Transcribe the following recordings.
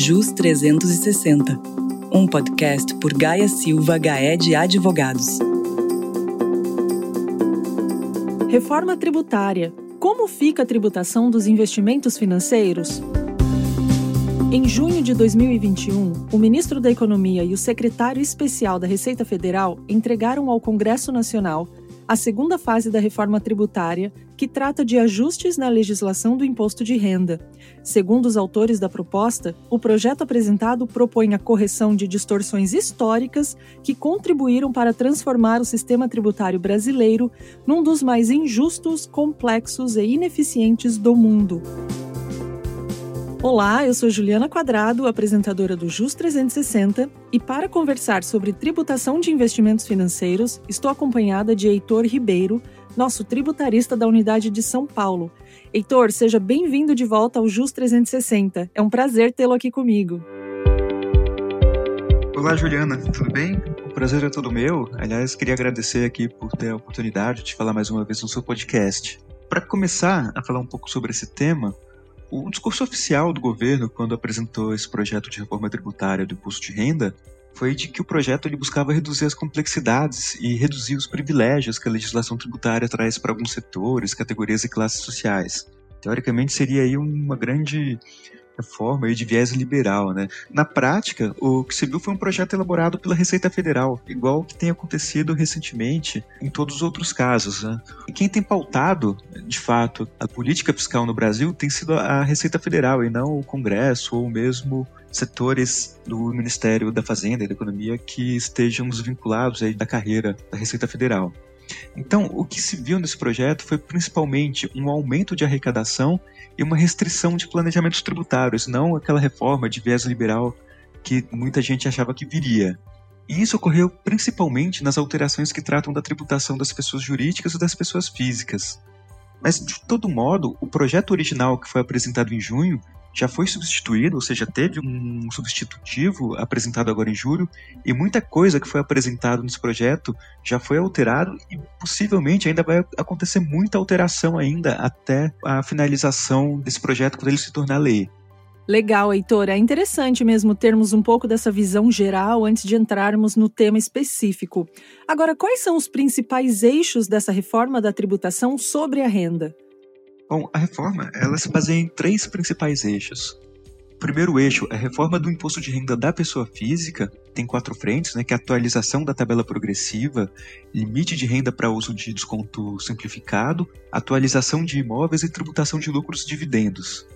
JUS 360, um podcast por Gaia Silva Gaé de Advogados. Reforma tributária. Como fica a tributação dos investimentos financeiros? Em junho de 2021, o ministro da Economia e o secretário especial da Receita Federal entregaram ao Congresso Nacional a segunda fase da reforma tributária, que trata de ajustes na legislação do imposto de renda. Segundo os autores da proposta, o projeto apresentado propõe a correção de distorções históricas que contribuíram para transformar o sistema tributário brasileiro num dos mais injustos, complexos e ineficientes do mundo. Olá, eu sou Juliana Quadrado, apresentadora do JUS 360, e para conversar sobre tributação de investimentos financeiros, estou acompanhada de Heitor Ribeiro, nosso tributarista da unidade de São Paulo. Heitor, seja bem-vindo de volta ao JUS 360. É um prazer tê-lo aqui comigo. Olá, Juliana, tudo bem? O prazer é todo meu. Aliás, queria agradecer aqui por ter a oportunidade de falar mais uma vez no seu podcast. Para começar a falar um pouco sobre esse tema, o discurso oficial do governo, quando apresentou esse projeto de reforma tributária do imposto de renda, foi de que o projeto ele buscava reduzir as complexidades e reduzir os privilégios que a legislação tributária traz para alguns setores, categorias e classes sociais. Teoricamente seria aí uma grande reforma de viés liberal, né? Na prática, o que se viu foi um projeto elaborado pela Receita Federal, igual que tem acontecido recentemente em todos os outros casos. Né? E quem tem pautado, de fato, a política fiscal no Brasil tem sido a Receita Federal e não o Congresso ou mesmo setores do Ministério da Fazenda e da Economia que estejam desvinculados aí da carreira da Receita Federal. Então, o que se viu nesse projeto foi principalmente um aumento de arrecadação e uma restrição de planejamentos tributários, não aquela reforma de viés liberal que muita gente achava que viria. E isso ocorreu principalmente nas alterações que tratam da tributação das pessoas jurídicas e das pessoas físicas. Mas, de todo modo, o projeto original que foi apresentado em junho já foi substituído, ou seja, teve um substitutivo apresentado agora em julho, e muita coisa que foi apresentado nesse projeto já foi alterado e possivelmente ainda vai acontecer muita alteração ainda até a finalização desse projeto quando ele se tornar lei. Legal, Heitor. É interessante mesmo termos um pouco dessa visão geral antes de entrarmos no tema específico. Agora, quais são os principais eixos dessa reforma da tributação sobre a renda? Bom, a reforma ela se baseia em três principais eixos. O primeiro eixo é a reforma do imposto de renda da pessoa física, tem quatro frentes, né, que é a atualização da tabela progressiva, limite de renda para uso de desconto simplificado, atualização de imóveis e tributação de lucros e dividendos.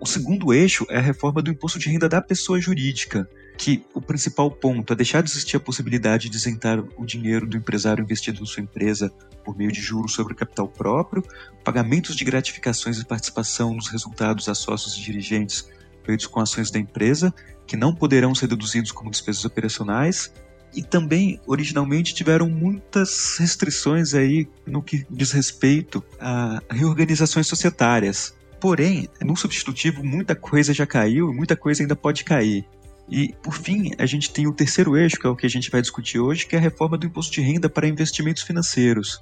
O segundo eixo é a reforma do imposto de renda da pessoa jurídica, que o principal ponto é deixar de existir a possibilidade de isentar o dinheiro do empresário investido em sua empresa por meio de juros sobre o capital próprio, pagamentos de gratificações e participação nos resultados a sócios e dirigentes feitos com ações da empresa, que não poderão ser deduzidos como despesas operacionais, e também originalmente tiveram muitas restrições aí no que diz respeito a reorganizações societárias. Porém, no substitutivo muita coisa já caiu e muita coisa ainda pode cair. E, por fim, a gente tem o terceiro eixo, que é o que a gente vai discutir hoje, que é a reforma do imposto de renda para investimentos financeiros.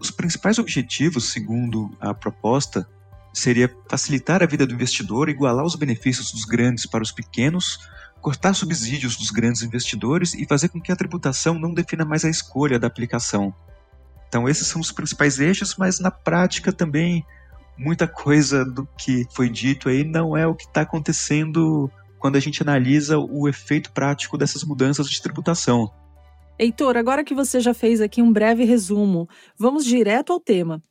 Os principais objetivos, segundo a proposta, seria facilitar a vida do investidor, igualar os benefícios dos grandes para os pequenos, cortar subsídios dos grandes investidores e fazer com que a tributação não defina mais a escolha da aplicação. Então, esses são os principais eixos, mas na prática também muita coisa do que foi dito aí não é o que está acontecendo quando a gente analisa o efeito prático dessas mudanças de tributação. Heitor, agora que você já fez aqui um breve resumo, vamos direto ao tema.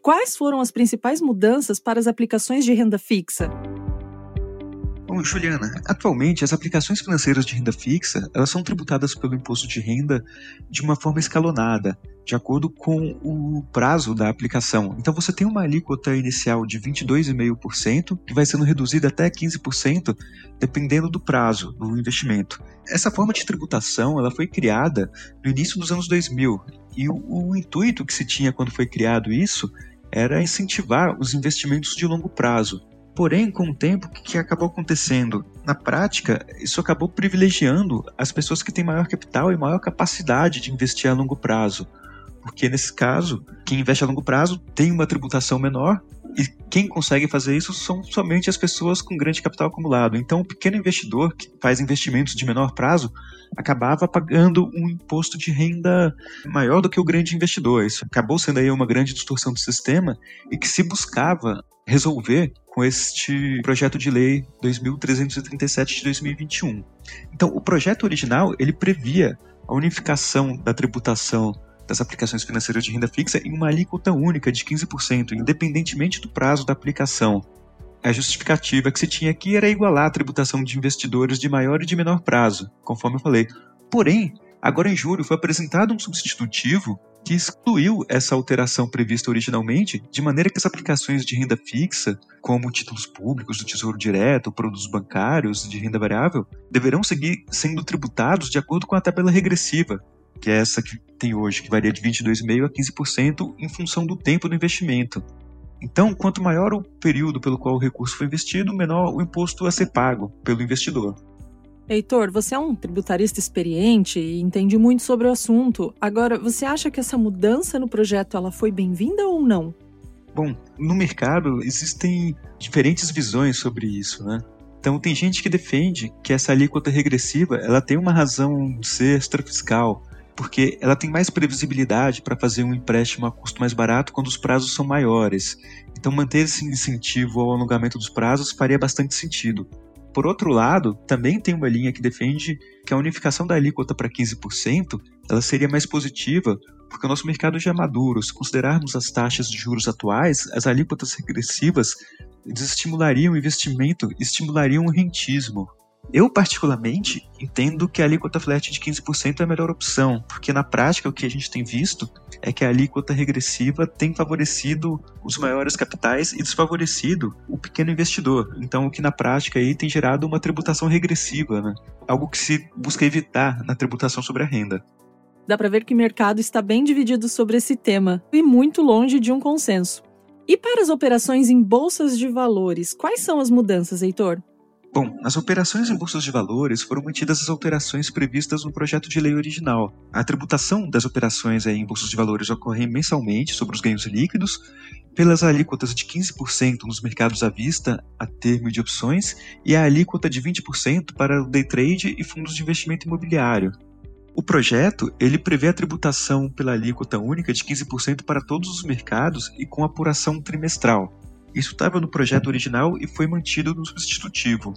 Quais foram as principais mudanças para as aplicações de renda fixa? Bom, Juliana, atualmente as aplicações financeiras de renda fixa elas são tributadas pelo imposto de renda de uma forma escalonada, de acordo com o prazo da aplicação. Então você tem uma alíquota inicial de 22,5%, que vai sendo reduzida até 15%, dependendo do prazo do investimento. Essa forma de tributação ela foi criada no início dos anos 2000 e o, o intuito que se tinha quando foi criado isso era incentivar os investimentos de longo prazo. Porém, com o tempo, o que acabou acontecendo? Na prática, isso acabou privilegiando as pessoas que têm maior capital e maior capacidade de investir a longo prazo porque nesse caso, quem investe a longo prazo tem uma tributação menor E quem consegue fazer isso são somente as pessoas com grande capital acumulado. Então, o pequeno investidor que faz investimentos de menor prazo acabava pagando um imposto de renda maior do que o grande investidor. Isso acabou sendo aí uma grande distorção do sistema e que se buscava resolver com este projeto de lei 2337 de 2021. Então, o projeto original, ele previa a unificação da tributação das aplicações financeiras de renda fixa em uma alíquota única de 15%, independentemente do prazo da aplicação. A justificativa que se tinha aqui era igualar a tributação de investidores de maior e de menor prazo, conforme eu falei. Porém, agora em julho foi apresentado um substitutivo que excluiu essa alteração prevista originalmente, de maneira que as aplicações de renda fixa, como títulos públicos do Tesouro Direto, produtos bancários de renda variável, deverão seguir sendo tributados de acordo com a tabela regressiva, que é essa que tem hoje, que varia de 22,5% a 15% em função do tempo do investimento. Então, quanto maior o período pelo qual o recurso foi investido, menor o imposto a ser pago pelo investidor. Heitor, você é um tributarista experiente e entende muito sobre o assunto. Agora, você acha que essa mudança no projeto ela foi bem-vinda ou não? Bom, no mercado existem diferentes visões sobre isso, né? Então tem gente que defende que essa alíquota regressiva ela tem uma razão de ser extrafiscal, porque ela tem mais previsibilidade para fazer um empréstimo a custo mais barato quando os prazos são maiores. Então, manter esse incentivo ao alongamento dos prazos faria bastante sentido. Por outro lado, também tem uma linha que defende que a unificação da alíquota para 15% ela seria mais positiva, porque o nosso mercado já é maduro. Se considerarmos as taxas de juros atuais, as alíquotas regressivas desestimulariam o investimento estimulariam o rentismo. Eu, particularmente, entendo que a alíquota flat de 15% é a melhor opção, porque na prática o que a gente tem visto é que a alíquota regressiva tem favorecido os maiores capitais e desfavorecido o pequeno investidor. Então, o que na prática aí tem gerado uma tributação regressiva, né? algo que se busca evitar na tributação sobre a renda. Dá para ver que o mercado está bem dividido sobre esse tema e muito longe de um consenso. E para as operações em bolsas de valores, quais são as mudanças, Heitor? Bom, nas operações em bolsas de valores foram mantidas as alterações previstas no projeto de lei original. A tributação das operações em bolsas de valores ocorre mensalmente sobre os ganhos líquidos, pelas alíquotas de 15% nos mercados à vista, a termo de opções, e a alíquota de 20% para o day trade e fundos de investimento imobiliário. O projeto ele prevê a tributação pela alíquota única de 15% para todos os mercados e com apuração trimestral. Isso estava no projeto original e foi mantido no substitutivo.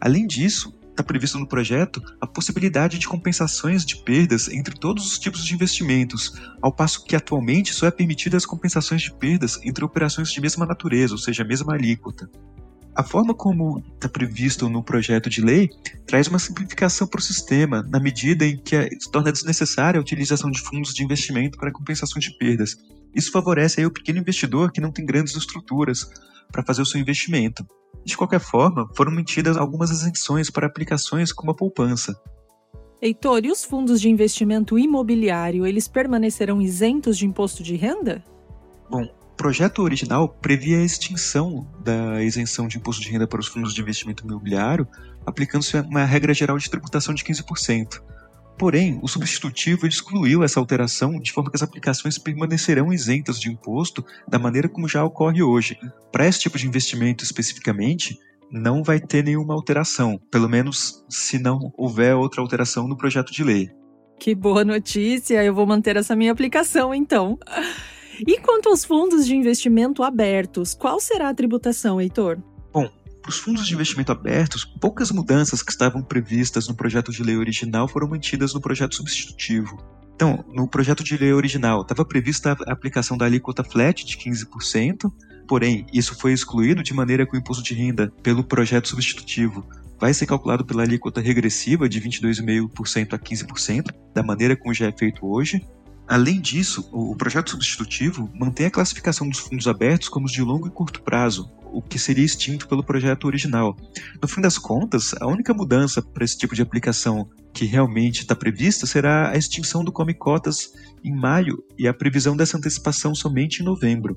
Além disso, está previsto no projeto a possibilidade de compensações de perdas entre todos os tipos de investimentos, ao passo que atualmente só é permitida as compensações de perdas entre operações de mesma natureza, ou seja, a mesma alíquota. A forma como está previsto no projeto de lei traz uma simplificação para o sistema, na medida em que se torna desnecessária a utilização de fundos de investimento para compensação de perdas, isso favorece aí o pequeno investidor que não tem grandes estruturas para fazer o seu investimento. De qualquer forma, foram mantidas algumas isenções para aplicações como a poupança. Heitor, e os fundos de investimento imobiliário, eles permanecerão isentos de imposto de renda? Bom, o projeto original previa a extinção da isenção de imposto de renda para os fundos de investimento imobiliário, aplicando-se uma regra geral de tributação de 15%. Porém, o substitutivo excluiu essa alteração de forma que as aplicações permanecerão isentas de imposto da maneira como já ocorre hoje. Para esse tipo de investimento especificamente, não vai ter nenhuma alteração, pelo menos se não houver outra alteração no projeto de lei. Que boa notícia! Eu vou manter essa minha aplicação então. E quanto aos fundos de investimento abertos, qual será a tributação, Heitor? Para os fundos de investimento abertos, poucas mudanças que estavam previstas no projeto de lei original foram mantidas no projeto substitutivo. Então, no projeto de lei original, estava prevista a aplicação da alíquota flat de 15%, porém, isso foi excluído de maneira que o imposto de renda pelo projeto substitutivo vai ser calculado pela alíquota regressiva de 22,5% a 15%, da maneira como já é feito hoje. Além disso, o projeto substitutivo mantém a classificação dos fundos abertos como os de longo e curto prazo, o que seria extinto pelo projeto original. No fim das contas, a única mudança para esse tipo de aplicação que realmente está prevista será a extinção do Come Cotas em maio e a previsão dessa antecipação somente em novembro.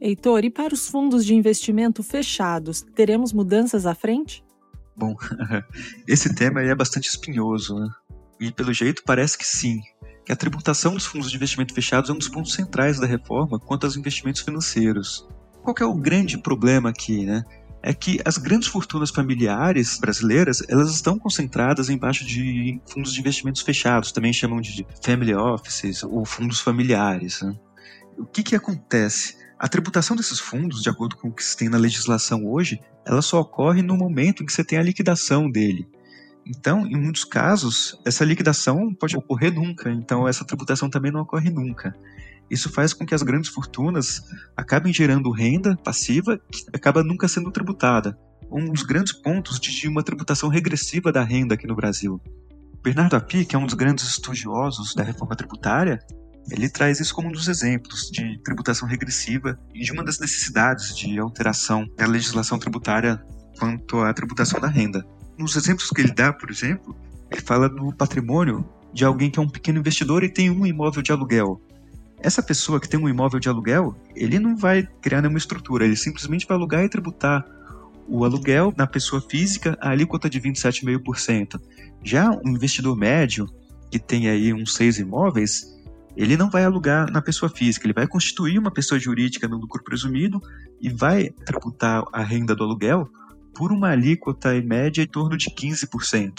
Heitor, e para os fundos de investimento fechados, teremos mudanças à frente? Bom, esse tema é bastante espinhoso, né? E pelo jeito parece que sim, que a tributação dos fundos de investimento fechados é um dos pontos centrais da reforma quanto aos investimentos financeiros. Qual é o grande problema aqui, né? É que as grandes fortunas familiares brasileiras, elas estão concentradas embaixo de fundos de investimentos fechados, também chamam de family offices ou fundos familiares. Né? O que que acontece? A tributação desses fundos, de acordo com o que se tem na legislação hoje, ela só ocorre no momento em que você tem a liquidação dele. Então, em muitos casos, essa liquidação pode ocorrer nunca, então essa tributação também não ocorre nunca. Isso faz com que as grandes fortunas acabem gerando renda passiva que acaba nunca sendo tributada. Um dos grandes pontos de uma tributação regressiva da renda aqui no Brasil. Bernardo Api, que é um dos grandes estudiosos da reforma tributária, ele traz isso como um dos exemplos de tributação regressiva e de uma das necessidades de alteração da legislação tributária quanto à tributação da renda. Nos exemplos que ele dá, por exemplo, ele fala do patrimônio de alguém que é um pequeno investidor e tem um imóvel de aluguel. Essa pessoa que tem um imóvel de aluguel, ele não vai criar nenhuma estrutura, ele simplesmente vai alugar e tributar o aluguel na pessoa física a alíquota de 27,5%. Já um investidor médio, que tem aí uns seis imóveis, ele não vai alugar na pessoa física, ele vai constituir uma pessoa jurídica no lucro presumido e vai tributar a renda do aluguel por uma alíquota em média em torno de 15%.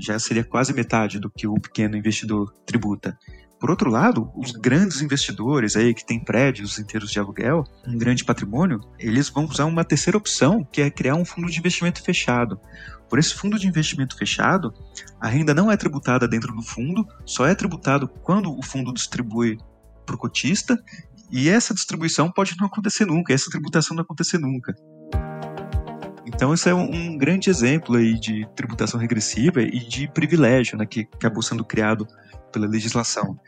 Já seria quase metade do que o pequeno investidor tributa. Por outro lado, os grandes investidores aí que têm prédios inteiros de aluguel, um grande patrimônio, eles vão usar uma terceira opção, que é criar um fundo de investimento fechado. Por esse fundo de investimento fechado, a renda não é tributada dentro do fundo, só é tributado quando o fundo distribui para o cotista, e essa distribuição pode não acontecer nunca, essa tributação não acontecer nunca. Então, isso é um, um, grande exemplo aí de tributação regressiva e de privilégio né, que acabou sendo criado pela legislação.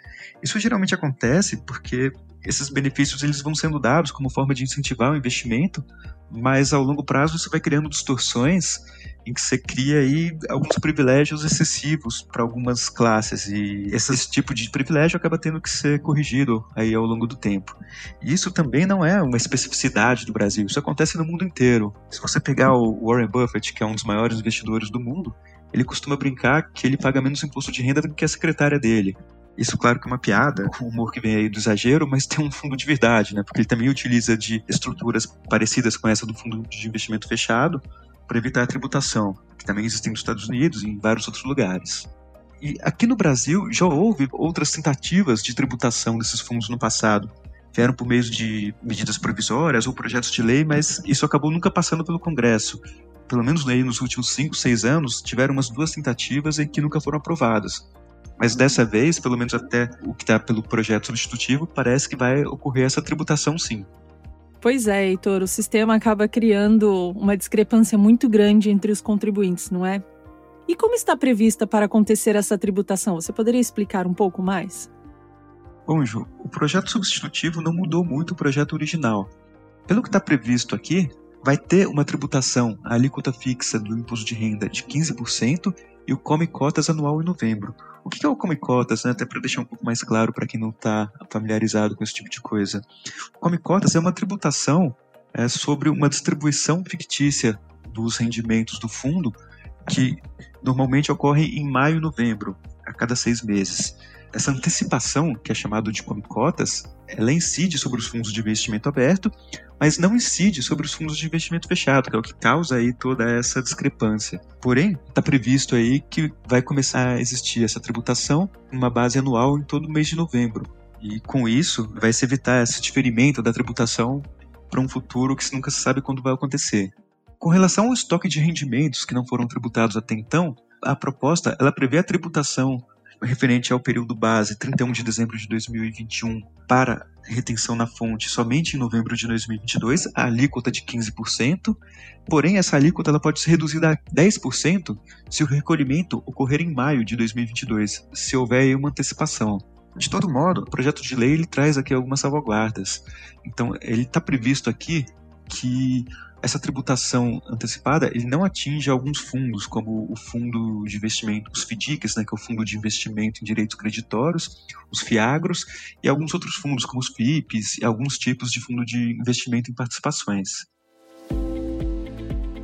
Isso geralmente acontece porque esses benefícios eles vão sendo dados como forma de incentivar o investimento, mas ao longo prazo você vai criando distorções em que você cria aí alguns privilégios excessivos para algumas classes e esse, tipo de privilégio acaba tendo que ser corrigido aí ao longo do tempo. E isso também não é uma especificidade do Brasil, isso acontece no mundo inteiro. Se você pegar o Warren Buffett, que é um dos maiores investidores do mundo, ele costuma brincar que ele paga menos imposto de renda do que a secretária dele. Isso, claro que é uma piada, um humor que vem aí do exagero, mas tem um fundo de verdade, né? Porque ele também utiliza de estruturas parecidas com essa do fundo de investimento fechado para evitar a tributação, que também existem nos Estados Unidos e em vários outros lugares. E aqui no Brasil já houve outras tentativas de tributação desses fundos no passado. Vieram por meio de medidas provisórias ou projetos de lei, mas isso acabou nunca passando pelo Congresso. Pelo menos aí nos últimos 5, 6 anos, tiveram umas duas tentativas e que nunca foram aprovadas. Mas dessa vez, pelo menos até o que está pelo projeto substitutivo, parece que vai ocorrer essa tributação sim. Pois é, Heitor, o sistema acaba criando uma discrepância muito grande entre os contribuintes, não é? E como está prevista para acontecer essa tributação? Você poderia explicar um pouco mais? Bom, Ju, o projeto substitutivo não mudou muito o projeto original. Pelo que está previsto aqui, vai ter uma tributação, a alíquota fixa do imposto de renda de 15% e o Come Cotas anual em novembro. O que é o Come Cotas, né? até para deixar um pouco mais claro para quem não está familiarizado com esse tipo de coisa? O é uma tributação é, sobre uma distribuição fictícia dos rendimentos do fundo que normalmente ocorre em maio e novembro, a cada seis meses. Essa antecipação, que é chamada de cotas, ela incide sobre os fundos de investimento aberto, mas não incide sobre os fundos de investimento fechado, que é o que causa aí toda essa discrepância. Porém, está previsto aí que vai começar a existir essa tributação uma base anual em todo mês de novembro. E com isso, vai se evitar esse diferimento da tributação para um futuro que nunca se sabe quando vai acontecer. Com relação ao estoque de rendimentos que não foram tributados até então, a proposta ela prevê a tributação referente ao período base 31 de dezembro de 2021 para retenção na fonte somente em novembro de 2022, a alíquota de 15%, porém essa alíquota ela pode ser reduzida a 10% se o recolhimento ocorrer em maio de 2022, se houver uma antecipação. De todo modo, o projeto de lei ele traz aqui algumas salvaguardas. Então, ele está previsto aqui que essa tributação antecipada ele não atinge alguns fundos, como o fundo de investimento, os FDICs, né, que é o fundo de investimento em direitos creditórios, os FIAGROS e alguns outros fundos, como os FIPs e alguns tipos de fundo de investimento em participações.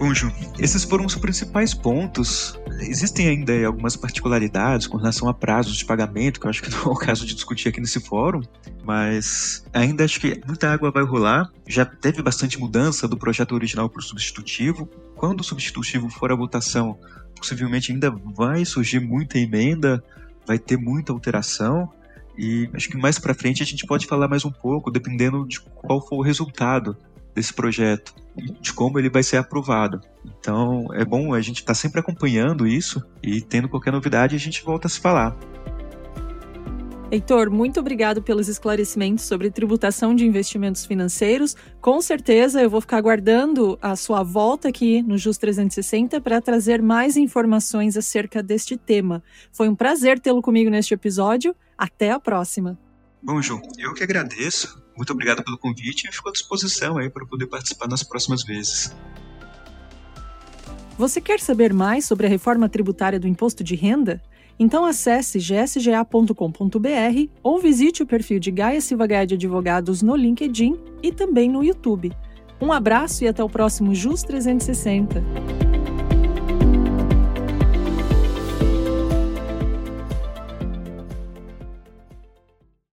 Bom, Ju, esses foram os principais pontos. Existem ainda algumas particularidades com relação a prazos de pagamento, que eu acho que não é o caso de discutir aqui nesse fórum, mas ainda acho que muita água vai rolar. Já teve bastante mudança do projeto original para o substitutivo. Quando o substitutivo for à votação, possivelmente ainda vai surgir muita emenda, vai ter muita alteração. E acho que mais para frente a gente pode falar mais um pouco, dependendo de qual for o resultado desse projeto de como ele vai ser aprovado. Então é bom a gente estar tá sempre acompanhando isso e tendo qualquer novidade a gente volta a se falar. Heitor, muito obrigado pelos esclarecimentos sobre tributação de investimentos financeiros. Com certeza eu vou ficar aguardando a sua volta aqui no JUS 360 para trazer mais informações acerca deste tema. Foi um prazer tê-lo comigo neste episódio. Até a próxima. Bom, João, eu que agradeço. Muito obrigado pelo convite e fico à disposição aí para poder participar nas próximas vezes. Você quer saber mais sobre a reforma tributária do imposto de renda? Então acesse gsga.com.br ou visite o perfil de Gaia Silva Gaia de Advogados no LinkedIn e também no YouTube. Um abraço e até o próximo JUS 360.